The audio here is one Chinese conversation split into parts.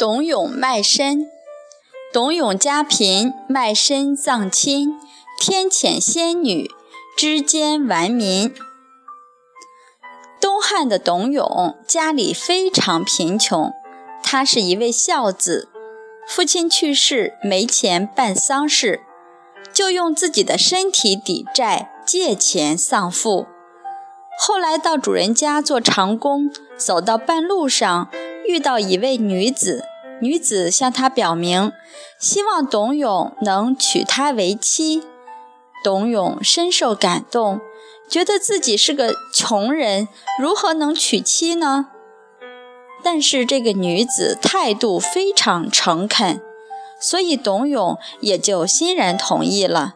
董永卖身。董永家贫，卖身葬亲。天谴仙女，织奸顽民。东汉的董永家里非常贫穷，他是一位孝子，父亲去世没钱办丧事，就用自己的身体抵债，借钱丧父。后来到主人家做长工，走到半路上。遇到一位女子，女子向他表明，希望董永能娶她为妻。董永深受感动，觉得自己是个穷人，如何能娶妻呢？但是这个女子态度非常诚恳，所以董永也就欣然同意了。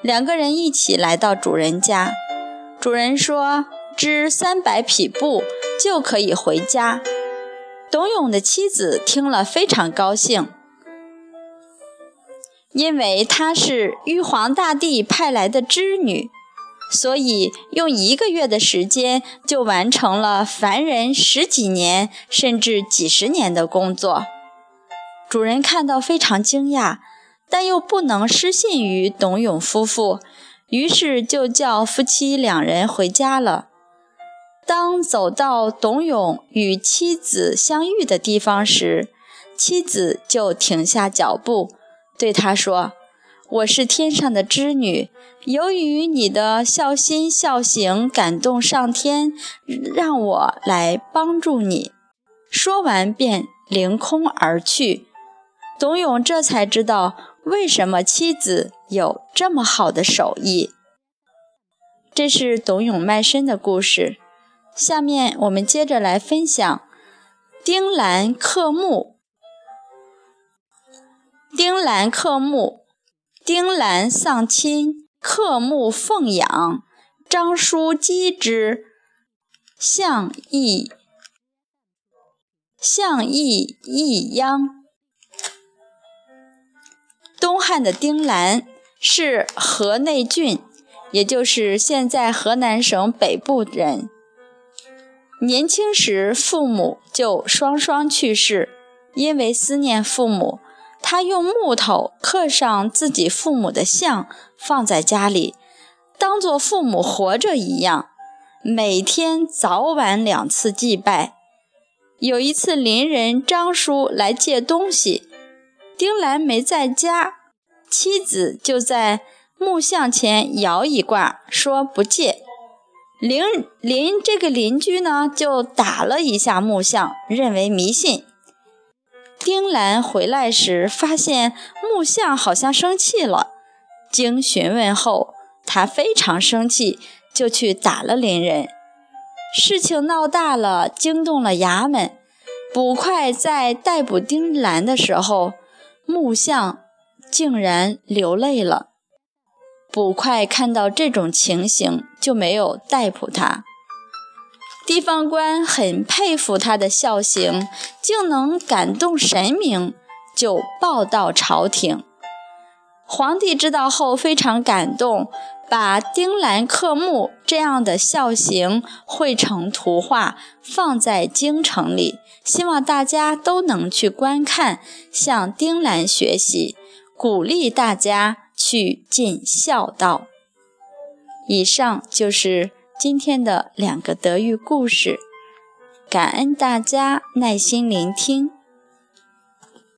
两个人一起来到主人家，主人说织三百匹布就可以回家。董永的妻子听了非常高兴，因为她是玉皇大帝派来的织女，所以用一个月的时间就完成了凡人十几年甚至几十年的工作。主人看到非常惊讶，但又不能失信于董永夫妇，于是就叫夫妻两人回家了。当走到董永与妻子相遇的地方时，妻子就停下脚步，对他说：“我是天上的织女，由于你的孝心孝行感动上天，让我来帮助你。”说完便凌空而去。董永这才知道为什么妻子有这么好的手艺。这是董永卖身的故事。下面我们接着来分享丁兰克木。丁兰克木，丁兰丧亲，克木奉养，张叔击之，向义，向义义央。东汉的丁兰是河内郡，也就是现在河南省北部人。年轻时，父母就双双去世。因为思念父母，他用木头刻上自己父母的像，放在家里，当做父母活着一样。每天早晚两次祭拜。有一次，邻人张叔来借东西，丁兰没在家，妻子就在木像前摇一卦，说不借。邻邻这个邻居呢，就打了一下木像，认为迷信。丁兰回来时，发现木像好像生气了。经询问后，他非常生气，就去打了邻人。事情闹大了，惊动了衙门。捕快在逮捕丁兰的时候，木像竟然流泪了。捕快看到这种情形，就没有逮捕他。地方官很佩服他的孝行，竟能感动神明，就报到朝廷。皇帝知道后非常感动，把丁兰刻木这样的孝行绘成图画，放在京城里，希望大家都能去观看，向丁兰学习，鼓励大家。去尽孝道。以上就是今天的两个德育故事，感恩大家耐心聆听。